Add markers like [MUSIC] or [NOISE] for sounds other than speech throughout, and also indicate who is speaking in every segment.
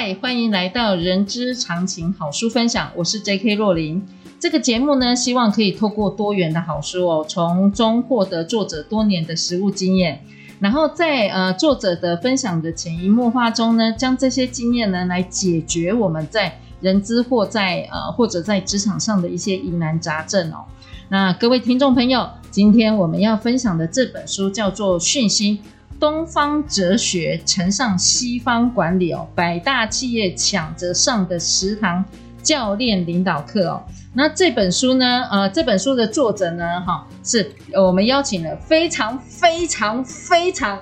Speaker 1: 嗨欢迎来到人之常情好书分享，我是 J.K. 若琳。这个节目呢，希望可以透过多元的好书哦，从中获得作者多年的实务经验，然后在呃作者的分享的潜移默化中呢，将这些经验呢来解决我们在人资或在呃或者在职场上的一些疑难杂症哦。那各位听众朋友，今天我们要分享的这本书叫做《讯息》。东方哲学乘上西方管理哦，百大企业抢着上的十堂教练领导课哦。那这本书呢，呃，这本书的作者呢，哈，是我们邀请了非常非常非常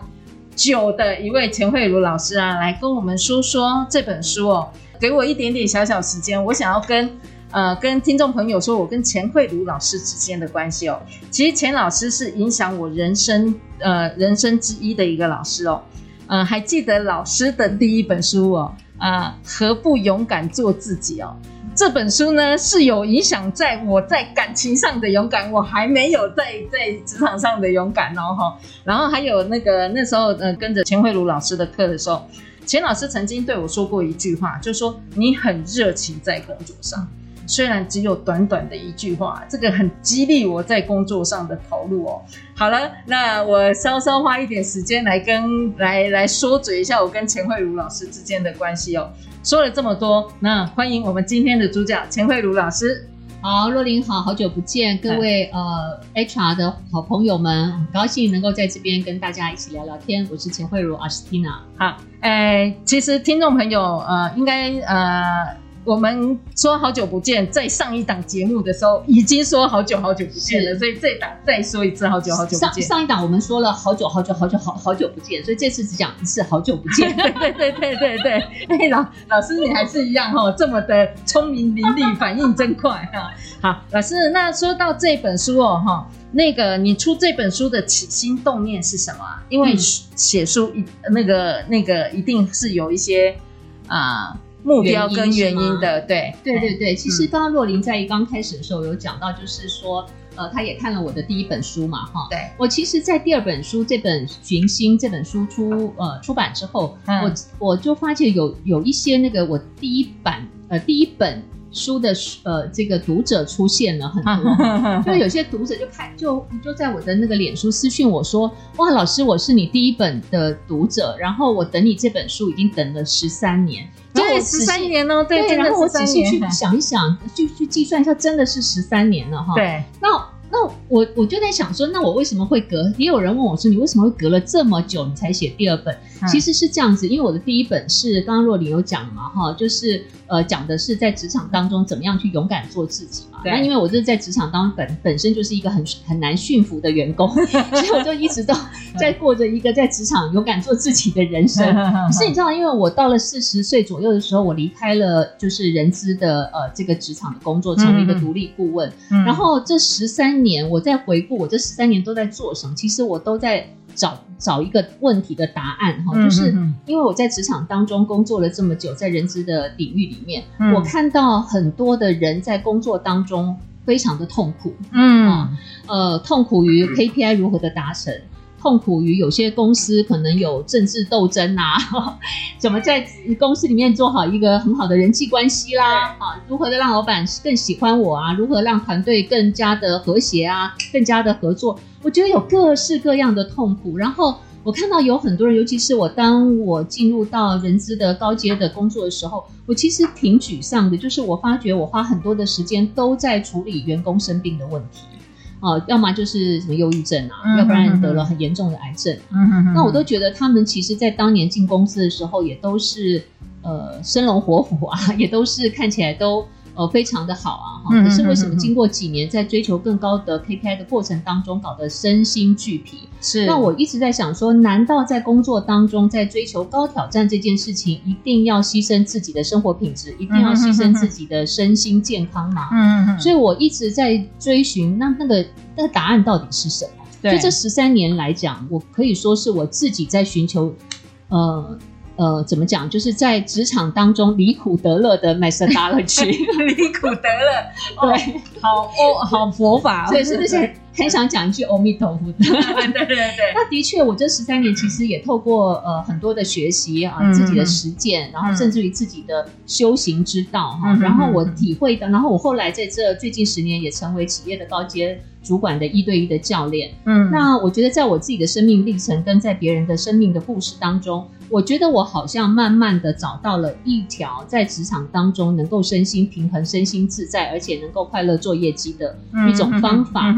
Speaker 1: 久的一位钱慧茹老师啊，来跟我们说说这本书哦。给我一点点小小时间，我想要跟。呃，跟听众朋友说，我跟钱慧茹老师之间的关系哦，其实钱老师是影响我人生呃人生之一的一个老师哦，呃，还记得老师的第一本书哦，啊、何不勇敢做自己哦？这本书呢是有影响在我在感情上的勇敢，我还没有在在职场上的勇敢哦哈。然后还有那个那时候呃跟着钱慧茹老师的课的时候，钱老师曾经对我说过一句话，就说你很热情在工作上。虽然只有短短的一句话，这个很激励我在工作上的投入哦。好了，那我稍稍花一点时间来跟来来说嘴一下我跟钱慧茹老师之间的关系哦。说了这么多，那欢迎我们今天的主角钱慧茹老师。
Speaker 2: 好，若琳好，好久不见，各位呃 HR 的好朋友们，很高兴能够在这边跟大家一起聊聊天。我是钱慧茹阿斯蒂娜。
Speaker 1: 好，哎，其实听众朋友呃应该呃。我们说好久不见，在上一档节目的时候已经说好久好久不见了，所以这档再说一次好久好久不见。
Speaker 2: 上上一档我们说了好久好久好久好好久不见，所以这次只讲一次好久不见。
Speaker 1: 对对对对对对，哎 [LAUGHS] 老老师你还是一样哈，这么的聪明伶俐，反应真快哈。好，老师，那说到这本书哦哈，那个你出这本书的起心动念是什么啊？因为写书一那个那个一定是有一些啊。目标跟原因的，对。
Speaker 2: 对对对，其实刚刚若琳在刚开始的时候有讲到，就是说，呃，他也看了我的第一本书嘛，哈，
Speaker 1: 对，
Speaker 2: 我其实，在第二本书这本《寻星》这本书出呃出版之后，嗯、我我就发现有有一些那个我第一版呃第一本。书的呃，这个读者出现了很多，[LAUGHS] 就有些读者就看就就在我的那个脸书私讯我说，哇，老师，我是你第一本的读者，然后我等你这本书已经等了十三年，
Speaker 1: 对，十三年哦，对，
Speaker 2: 然后我仔细去想一想，就去计算一下，真的是十三年了哈，
Speaker 1: 对，
Speaker 2: 那。那我我就在想说，那我为什么会隔？也有人问我说，你为什么会隔了这么久，你才写第二本？嗯、其实是这样子，因为我的第一本是刚刚若琳有讲嘛，哈，就是呃讲的是在职场当中怎么样去勇敢做自己嘛。那因为我就是在职场当中本本身就是一个很很难驯服的员工，[LAUGHS] 所以我就一直都在过着一个在职场勇敢做自己的人生。[LAUGHS] 可是你知道，因为我到了四十岁左右的时候，我离开了就是人资的呃这个职场的工作，成为一个独立顾问。嗯、然后这十三年，我在回顾我这十三年都在做什么，其实我都在找找一个问题的答案哈，就是因为我在职场当中工作了这么久，在人资的领域里面，嗯、我看到很多的人在工作当中非常的痛苦，嗯，呃，痛苦于 KPI 如何的达成。痛苦于有些公司可能有政治斗争啊，[LAUGHS] 怎么在公司里面做好一个很好的人际关系啦？啊，如何的让老板更喜欢我啊？如何让团队更加的和谐啊？更加的合作？我觉得有各式各样的痛苦。然后我看到有很多人，尤其是我当我进入到人资的高阶的工作的时候，我其实挺沮丧的，就是我发觉我花很多的时间都在处理员工生病的问题。哦，要么就是什么忧郁症啊，要不然得了很严重的癌症。那我都觉得他们其实，在当年进公司的时候，也都是呃生龙活虎啊，[LAUGHS] 也都是看起来都呃非常的好啊哈。可是为什么经过几年在追求更高的 KPI 的过程当中，搞得身心俱疲？
Speaker 1: 是。
Speaker 2: 那我一直在想说，难道在工作当中，在追求高挑战这件事情，一定要牺牲自己的生活品质，一定要牺牲自己的身心健康吗？嗯嗯嗯。所以我一直在追寻，那那个那个答案到底是什么？对。就这十三年来讲，我可以说是我自己在寻求，呃。呃，怎么讲？就是在职场当中离苦得乐的 methodology，[LAUGHS]
Speaker 1: 离苦得乐，对，哦、好哦，好佛法，
Speaker 2: 所以是不是很想讲一句阿弥陀佛？[LAUGHS] 对
Speaker 1: 对对对。
Speaker 2: 那的确，我这十三年其实也透过呃很多的学习啊，自己的实践，然后甚至于自己的修行之道哈，然后我体会到，然后我后来在这最近十年也成为企业的高阶主管的一对一的教练。嗯，那我觉得在我自己的生命历程跟在别人的生命的故事当中。我觉得我好像慢慢的找到了一条在职场当中能够身心平衡、身心自在，而且能够快乐做业绩的一种方法。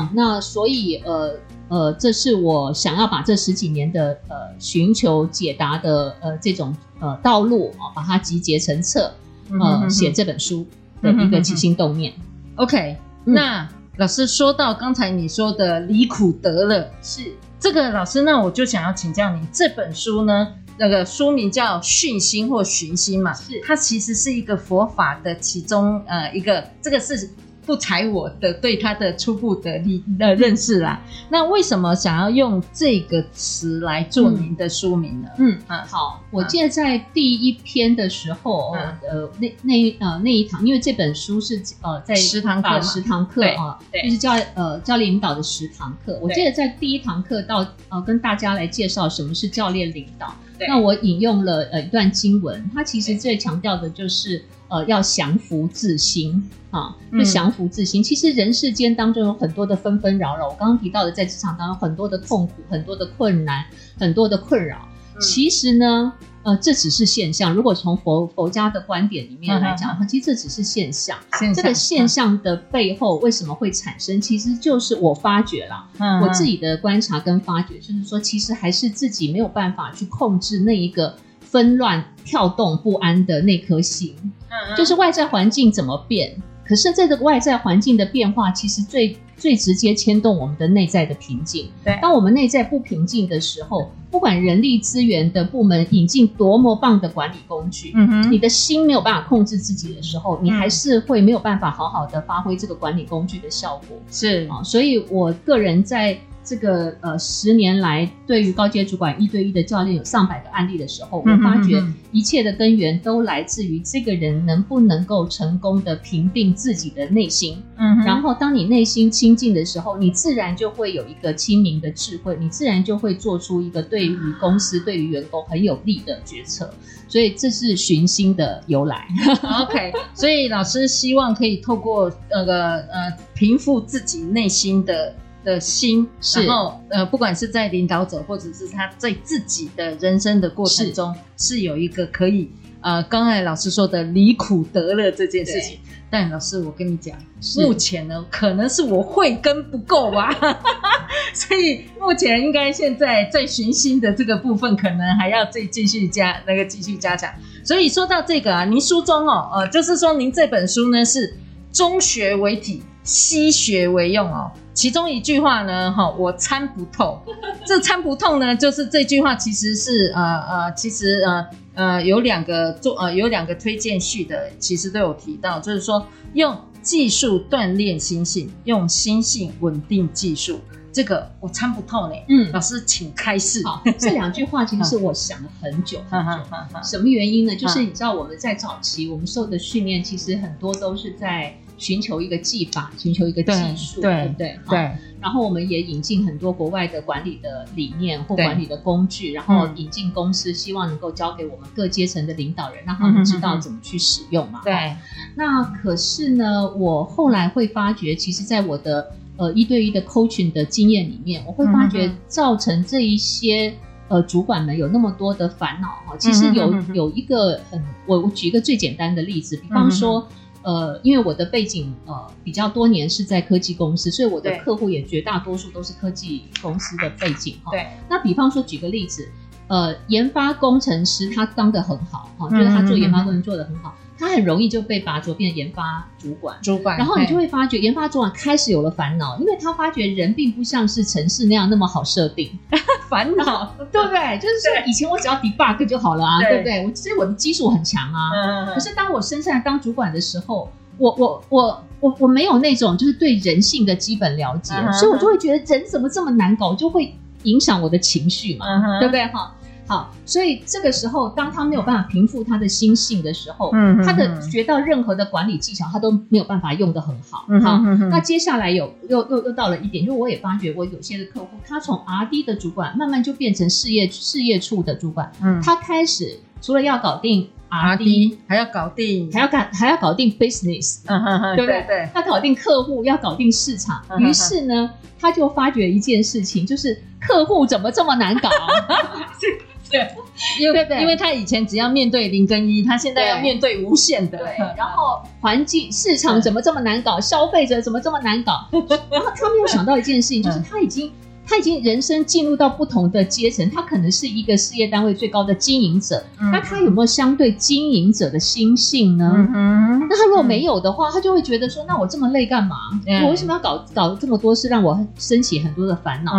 Speaker 2: 啊，那所以呃呃，这是我想要把这十几年的呃寻求解答的呃这种呃道路啊，把它集结成册，呃，写这本书的一个起心动念。
Speaker 1: OK，那老师说到刚才你说的离苦得乐是。这个老师，那我就想要请教你，这本书呢，那个书名叫《训心》或《寻心》嘛，是它其实是一个佛法的其中呃一个，这个是。不踩我的对他的初步的理的认识啦。那为什么想要用这个词来做您的书名呢？
Speaker 2: 嗯嗯，好，我记得在第一篇的时候，呃，那那呃那一堂，因为这本书是呃在
Speaker 1: 十堂课
Speaker 2: 十堂课啊，就是教呃教练领导的十堂课。我记得在第一堂课到呃跟大家来介绍什么是教练领导。那我引用了呃一段经文，它其实最强调的就是。呃，要降服自心啊，就降服自心。嗯、其实人世间当中有很多的纷纷扰扰，我刚刚提到的，在职场当中很多的痛苦、很多的困难、很多的困扰。嗯、其实呢，呃，这只是现象。如果从佛佛家的观点里面来讲的话，其实这只是现象。现象这个现象的背后为什么会产生？其实就是我发觉了，嗯、我自己的观察跟发觉，就是说，其实还是自己没有办法去控制那一个纷乱、跳动不安的那颗心。就是外在环境怎么变，可是这个外在环境的变化，其实最最直接牵动我们的内在的平静。对，当我们内在不平静的时候，不管人力资源的部门引进多么棒的管理工具，嗯哼，你的心没有办法控制自己的时候，你还是会没有办法好好的发挥这个管理工具的效果。是啊，所以我个人在。这个呃，十年来对于高阶主管一对一的教练有上百个案例的时候，我发觉一切的根源都来自于这个人能不能够成功的平定自己的内心。嗯，然后当你内心清净的时候，你自然就会有一个清明的智慧，你自然就会做出一个对于公司、对于员工很有利的决策。所以这是寻心的由来。[LAUGHS]
Speaker 1: OK，所以老师希望可以透过那个呃平复自己内心的。的心，然后呃，不管是在领导者，或者是他在自己的人生的过程中，是，是有一个可以呃，刚才老师说的离苦得乐这件事情。但老师，我跟你讲，目前呢，可能是我慧根不够吧，[LAUGHS] 所以目前应该现在在寻心的这个部分，可能还要再继续加那个继续加强。所以说到这个啊，您书中哦，呃，就是说您这本书呢是中学为体，西学为用哦。其中一句话呢，哈，我参不透。[LAUGHS] 这参不透呢，就是这句话其实是呃呃，其实呃呃有两个做呃有两个推荐序的，其实都有提到，就是说用技术锻炼心性，用心性稳定技术。这个我参不透呢。嗯，老师请开示。
Speaker 2: 好，这两句话其实是我想了很久 [LAUGHS] 很久。什么原因呢？就是你知道我们在早期我们受的训练，其实很多都是在。寻求一个技法，寻求一个技术，对不对？对。然后我们也引进很多国外的管理的理念或管理的工具，然后引进公司，希望能够交给我们各阶层的领导人，让他们知道怎么去使用嘛。对。那可是呢，我后来会发觉，其实，在我的呃一对一的 coaching 的经验里面，我会发觉造成这一些呃主管们有那么多的烦恼哈。其实有有一个很，我我举一个最简单的例子，比方说。呃，因为我的背景呃比较多年是在科技公司，所以我的客户也绝大多数都是科技公司的背景哈。对。那比方说举个例子，呃，研发工程师他当的很好哈，就是他做研发工程做的很好，他很容易就被拔擢变研发主管。
Speaker 1: 主管，
Speaker 2: 然后你就会发觉研发主管开始有了烦恼，因为他发觉人并不像是城市那样那么好设定，[LAUGHS]
Speaker 1: 烦恼，[LAUGHS]
Speaker 2: 对不对？就是说以前我只要 debug 就好了啊，对，对不对？我其实我的技术很强啊，嗯、可是当我升上来当主管的时候，我我我我我没有那种就是对人性的基本了解，嗯、所以我就会觉得人怎么这么难搞，就会影响我的情绪嘛，嗯、对不对？哈。好，所以这个时候，当他没有办法平复他的心性的时候，嗯，他的学到任何的管理技巧，他都没有办法用得很好。嗯，好，那接下来有又又又到了一点，就我也发觉，我有些的客户，他从 R&D 的主管慢慢就变成事业事业处的主管，嗯，他开始除了要搞定 R&D，
Speaker 1: 还要搞定，
Speaker 2: 还要搞还要搞定 business，嗯哼哼，对不对？对，他搞定客户，要搞定市场，于是呢，他就发觉一件事情，就是客户怎么这么难搞？[LAUGHS]
Speaker 1: 对，因为因为他以前只要面对零跟一，他现在要面对无限的。
Speaker 2: 对，然后环境市场怎么这么难搞？消费者怎么这么难搞？[LAUGHS] 然后他没有想到一件事情，就是他已经他已经人生进入到不同的阶层，他可能是一个事业单位最高的经营者，那他有没有相对经营者的心性呢？那他如果没有的话，他就会觉得说，那我这么累干嘛？我为什么要搞搞这么多事，让我升起很多的烦恼？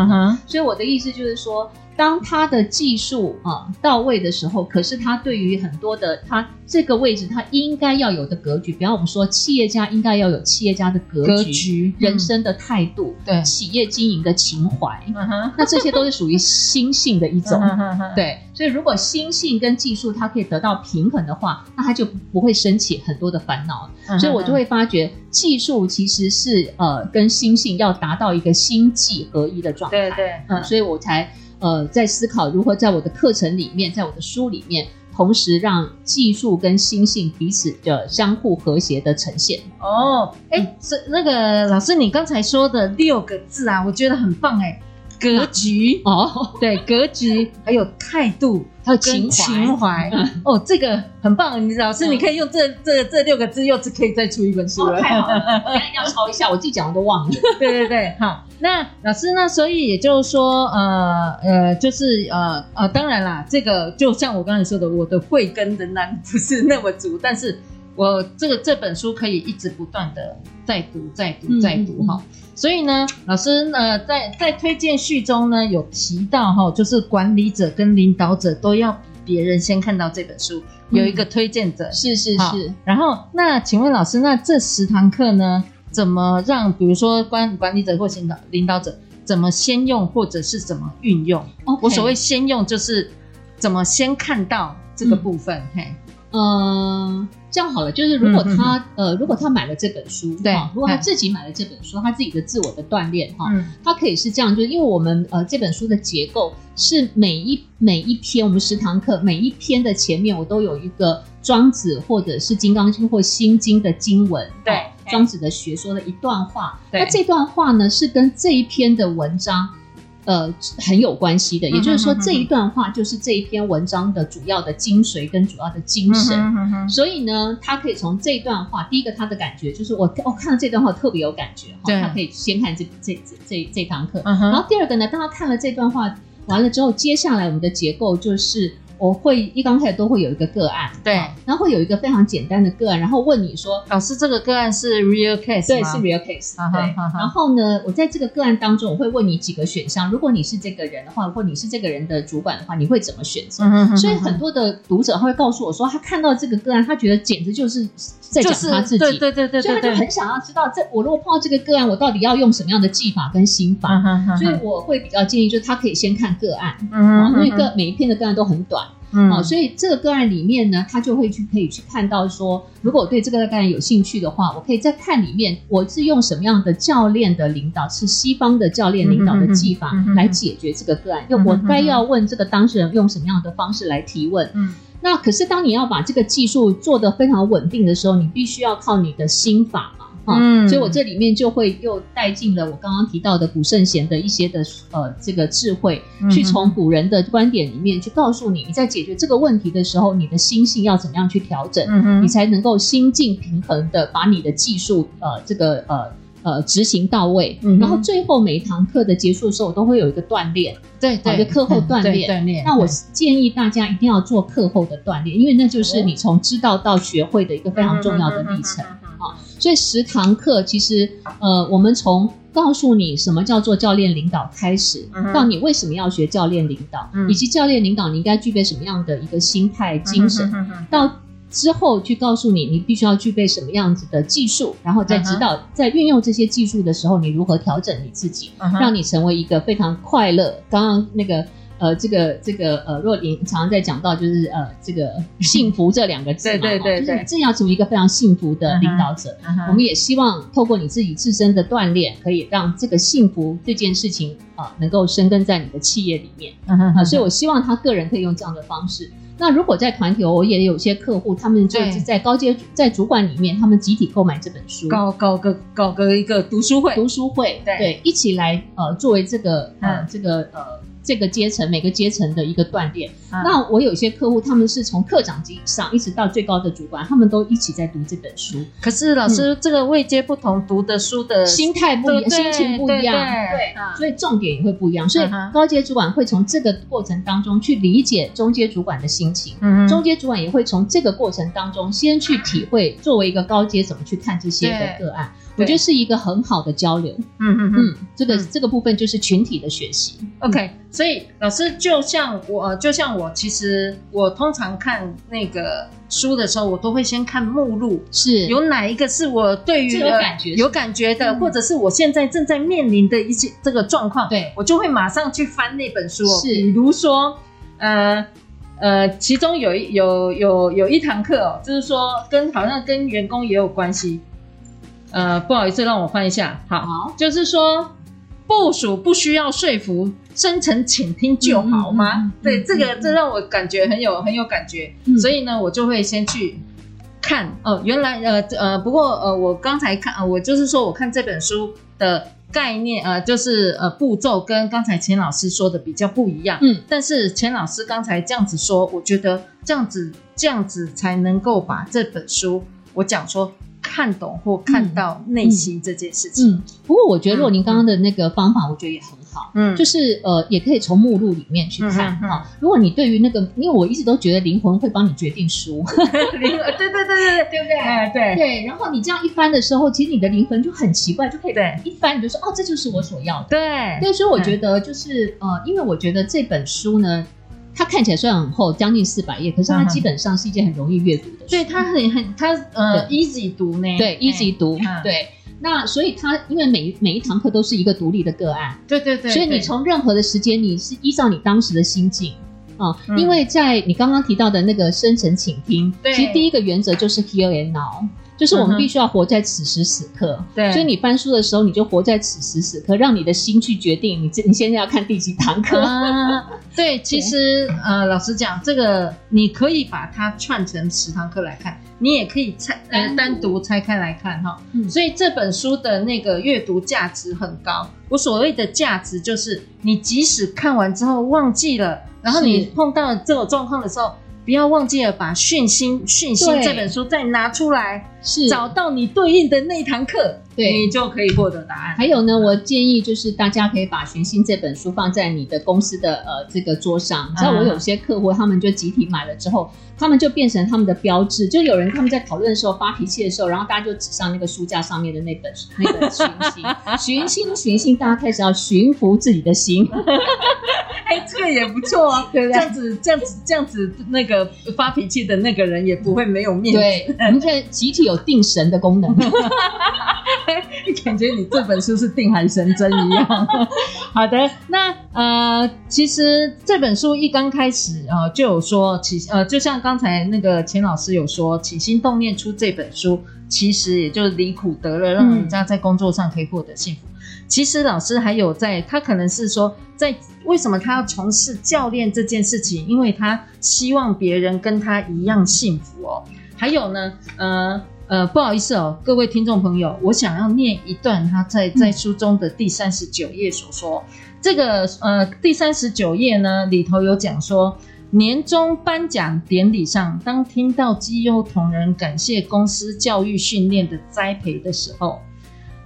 Speaker 2: 所以我的意思就是说。当他的技术啊到位的时候，可是他对于很多的他这个位置他应该要有的格局，比方我们说企业家应该要有企业家的格局、格局人生的态度、对、嗯、企业经营的情怀，嗯、那这些都是属于心性的一种。嗯、对，所以如果心性跟技术它可以得到平衡的话，那他就不会升起很多的烦恼。嗯、所以我就会发觉技术其实是呃跟心性要达到一个心技合一的状态。对对，嗯，所以我才。呃，在思考如何在我的课程里面，在我的书里面，同时让技术跟心性彼此的相互和谐的呈现。
Speaker 1: 哦，哎，是那个老师，你刚才说的六个字啊，我觉得很棒哎。格局哦，对，格局还有态度，还有情情怀哦，这个很棒。你老师，你可以用这这这六个字，又是可以再出一本书了。
Speaker 2: 太好了，我要抄一下，我自己讲的都忘了。[LAUGHS]
Speaker 1: 对对对，好。那老师呢？所以也就是说，呃呃，就是呃呃，当然啦，这个就像我刚才说的，我的慧根仍然不是那么足，但是我这个这本书可以一直不断的再读、再读、再读哈。所以呢，老师呢，在在推荐序中呢，有提到哈，就是管理者跟领导者都要比别人先看到这本书，有一个推荐者，
Speaker 2: 是是是。
Speaker 1: 然后，那请问老师，那这十堂课呢？怎么让，比如说管管理者或领导领导者怎么先用，或者是怎么运用？Okay. 我所谓先用，就是怎么先看到这个部分。嗯、嘿，
Speaker 2: 呃，这样好了，就是如果他、呃，如果他买了这本书，对，如果他自己买了这本书，他自己的自我的锻炼哈，嗯、他可以是这样，就是因为我们呃这本书的结构是每一每一篇，我们十堂课每一篇的前面我都有一个庄子或者是金刚经或心经的经文，对。庄子的学说的一段话，那这段话呢是跟这一篇的文章，呃，很有关系的。也就是说，这一段话就是这一篇文章的主要的精髓跟主要的精神。嗯、哼哼所以呢，他可以从这段话，第一个他的感觉就是我我看到这段话特别有感觉，哈他可以先看这这这这这堂课。嗯、然后第二个呢，当他看了这段话完了之后，接下来我们的结构就是。我会一刚开始都会有一个个案，对，然后会有一个非常简单的个案，然后问你说，
Speaker 1: 老师这个个案是 real case
Speaker 2: 对，是 real case，对。然后呢，我在这个个案当中，我会问你几个选项，如果你是这个人的话，或你是这个人的主管的话，你会怎么选择？所以很多的读者他会告诉我说，他看到这个个案，他觉得简直就是在讲他自己，对对对对，所以他就很想要知道，这我如果碰到这个个案，我到底要用什么样的技法跟心法？所以我会比较建议，就是他可以先看个案，因为个每一篇的个案都很短。嗯，好，所以这个个案里面呢，他就会去可以去看到说，如果我对这个个案有兴趣的话，我可以再看里面，我是用什么样的教练的领导，是西方的教练领导的技法来解决这个个案，用我该要问这个当事人用什么样的方式来提问。嗯，那可是当你要把这个技术做得非常稳定的时候，你必须要靠你的心法嘛。嗯，所以我这里面就会又带进了我刚刚提到的古圣贤的一些的呃这个智慧，去从古人的观点里面去告诉你，你在解决这个问题的时候，你的心性要怎么样去调整，你才能够心境平衡的把你的技术呃这个呃呃执行到位。
Speaker 1: 嗯
Speaker 2: 然后最后每一堂课的结束的时候，我都会有一个锻炼，
Speaker 1: 对
Speaker 2: 一个课后锻炼。
Speaker 1: 锻炼。
Speaker 2: 那我建议大家一定要做课后的锻炼，因为那就是你从知道到学会的一个非常重要的历程。啊，所以十堂课其实，呃，我们从告诉你什么叫做教练领导开始，到你为什么要学教练领导，以及教练领导你应该具备什么样的一个心态精神，到之后去告诉你你必须要具备什么样子的技术，然后再指导在运用这些技术的时候，你如何调整你自己，让你成为一个非常快乐。刚刚那个。呃，这个这个呃，若琳常常在讲到，就是呃，这个幸福这两个字嘛，[LAUGHS]
Speaker 1: 对对对对，
Speaker 2: 就是你真要成为一个非常幸福的领导者。Uh. 我们也希望透过你自己自身的锻炼，可以让这个幸福这件事情啊、呃，能够生根在你的企业里面。啊、uh 所以我希望他个人可以用这样的方式。那如果在团体，我也有些客户，他们就是在高阶在主管里面，他们集体购买这本书，
Speaker 1: 搞搞个搞个一个读书会，
Speaker 2: 读书会，对，对，一起来呃，作为这个呃、嗯、这个呃。这个阶层每个阶层的一个锻炼。啊、那我有些客户，他们是从课长级以上一直到最高的主管，他们都一起在读这本书。
Speaker 1: 可是老师，嗯、这个位阶不同，读的书的
Speaker 2: 心态不一样，心情不一样，对，对，对，所以重点也会不一样。所以高阶主管会从这个过程当中去理解中阶主管的心情，中阶主管也会从这个过程当中先去体会，作为一个高阶怎么去看这些的个案。我觉得是一个很好的交流，嗯嗯嗯，这个这个部分就是群体的学习。
Speaker 1: OK，所以老师就像我，就像我，其实我通常看那个书的时候，我都会先看目录，
Speaker 2: 是。
Speaker 1: 有哪一个是我对于有感觉。有感觉的，或者是我现在正在面临的一些这个状况，对，我就会马上去翻那本书。是，比如说，呃呃，其中有一有有有一堂课哦，就是说跟好像跟员工也有关系。呃，不好意思，让我翻一下。好，好就是说，部署不需要说服，深层倾听就好吗？嗯嗯嗯、对，这个这让我感觉很有很有感觉。嗯、所以呢，我就会先去看。哦，原来呃呃，不过呃，我刚才看，呃，我就是说，我看这本书的概念，呃，就是呃步骤跟刚才钱老师说的比较不一样。嗯，但是钱老师刚才这样子说，我觉得这样子这样子才能够把这本书我讲说。看懂或看到内心这件事情。嗯，嗯，
Speaker 2: 不过我觉得若琳刚刚的那个方法，我觉得也很好。嗯，就是呃，也可以从目录里面去看哈。嗯嗯、如果你对于那个，因为我一直都觉得灵魂会帮你决定书。[LAUGHS] 灵
Speaker 1: 魂，对对对对对，对不对？哎，对
Speaker 2: 对。然后你这样一翻的时候，其实你的灵魂就很奇怪，就可以一翻你就说哦，这就是我所要的。
Speaker 1: 对。
Speaker 2: 对，所以我觉得就是呃，因为我觉得这本书呢。它看起来虽然很厚，将近四百页，可是它基本上是一件很容易阅读。
Speaker 1: 对，他很很他呃对 easy 读呢。
Speaker 2: 对，easy 读。对，那所以他因为每每一堂课都是一个独立的个案。
Speaker 1: 对对对。
Speaker 2: 所以你从任何的时间，你是依照你当时的心境啊。嗯、因为在你刚刚提到的那个深层倾听，对其实第一个原则就是 here and now。就是我们必须要活在此时此刻，对，所以你翻书的时候，你就活在此时此刻，让你的心去决定你这你现在要看第几堂课。
Speaker 1: 啊、对，[LAUGHS] 其实对呃，老实讲，这个你可以把它串成十堂课来看，你也可以拆呃单独拆开来看哈。嗯、所以这本书的那个阅读价值很高。我所谓的价值，就是你即使看完之后忘记了，然后你碰到这种状况的时候。不要忘记了把《讯心讯心》这本书再拿出来，是找到你对应的那堂课，对，你就可以获得答案。
Speaker 2: 还有呢，我建议就是大家可以把《讯心》这本书放在你的公司的呃这个桌上。你知道我有些客户，他们就集体买了之后，他们就变成他们的标志。就有人他们在讨论的时候发脾气的时候，然后大家就指上那个书架上面的那本 [LAUGHS] 那个《讯心》，《讯心》，《讯心》，大家开始要驯服自己的心。
Speaker 1: 哎，这个也不错啊，对不对？这样子，这样子，这样子，那个发脾气的那个人也不会没有面子。
Speaker 2: 对，我们现在集体有定神的功能，[LAUGHS]
Speaker 1: 感觉你这本书是定海神针一样。[LAUGHS] 好的，那呃，其实这本书一刚开始啊、呃，就有说起呃，就像刚才那个钱老师有说，起心动念出这本书，其实也就是离苦得乐，让人家在工作上可以获得幸福。嗯其实老师还有在，他可能是说，在为什么他要从事教练这件事情？因为他希望别人跟他一样幸福哦。还有呢，呃呃，不好意思哦，各位听众朋友，我想要念一段他在在书中的第三十九页所说。嗯、这个呃，第三十九页呢里头有讲说，年终颁奖典礼上，当听到绩优同仁感谢公司教育训练的栽培的时候。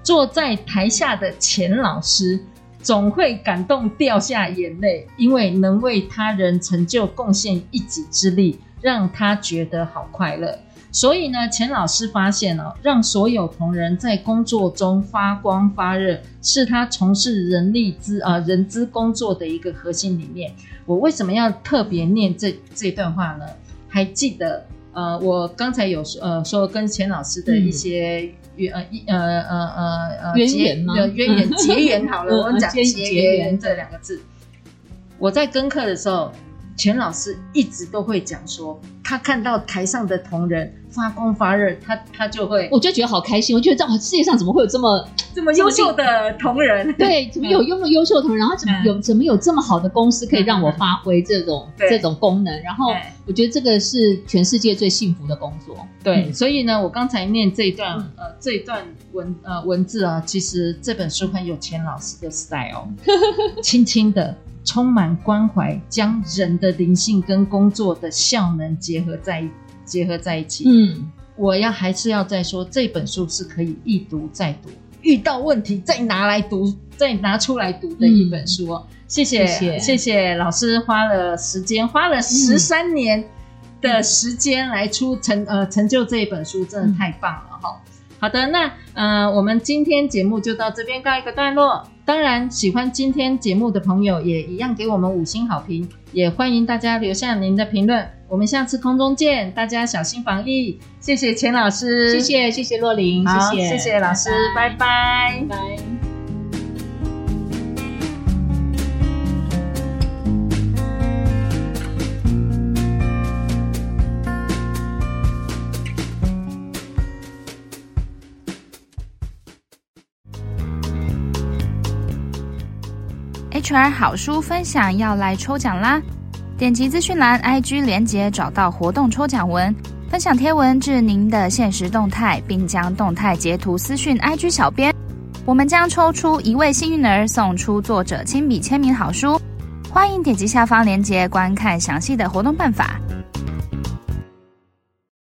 Speaker 1: 坐在台下的钱老师总会感动掉下眼泪，因为能为他人成就贡献一己之力，让他觉得好快乐。所以呢，钱老师发现哦，让所有同仁在工作中发光发热，是他从事人力资啊、人资工作的一个核心理念。我为什么要特别念这这段话呢？还记得呃，我刚才有说呃说跟钱老师的一些呃呃呃呃呃
Speaker 2: 渊源吗？
Speaker 1: 渊源结缘好了，我讲结缘这两个字。我在跟课的时候。钱老师一直都会讲说，他看到台上的同仁发光发热，他他就会，
Speaker 2: 我就觉得好开心。我觉得这世界上怎么会有这么
Speaker 1: 这么优秀的同仁？[LAUGHS]
Speaker 2: 对，怎么有这么优秀的同仁？然后怎么有、嗯、怎么有这么好的公司可以让我发挥这种、嗯、这种功能？然后我觉得这个是全世界最幸福的工作。
Speaker 1: 对，嗯、所以呢，我刚才念这一段、嗯、呃这一段文呃文字啊，其实这本书很有钱老师的 style，[LAUGHS] 轻轻的。充满关怀，将人的灵性跟工作的效能结合在结合在一起。嗯，我要还是要再说，这本书是可以一读再读，遇到问题再拿来读，再拿出来读的一本书。嗯、谢谢谢谢，老师花了时间，花了十三年的时间来出成呃成就这一本书，真的太棒了哈。嗯好的，那呃，我们今天节目就到这边告一个段落。当然，喜欢今天节目的朋友也一样给我们五星好评，也欢迎大家留下您的评论。我们下次空中见，大家小心防疫。谢谢钱老师，
Speaker 2: 谢谢谢谢若琳，谢谢
Speaker 1: 谢谢老师，拜拜
Speaker 2: 拜拜。
Speaker 3: HR 好书分享要来抽奖啦！点击资讯栏 IG 连接，找到活动抽奖文，分享贴文至您的现实动态，并将动态截图私讯 IG 小编，我们将抽出一位幸运儿，送出作者亲笔签名好书。欢迎点击下方链接观看详细的活动办法。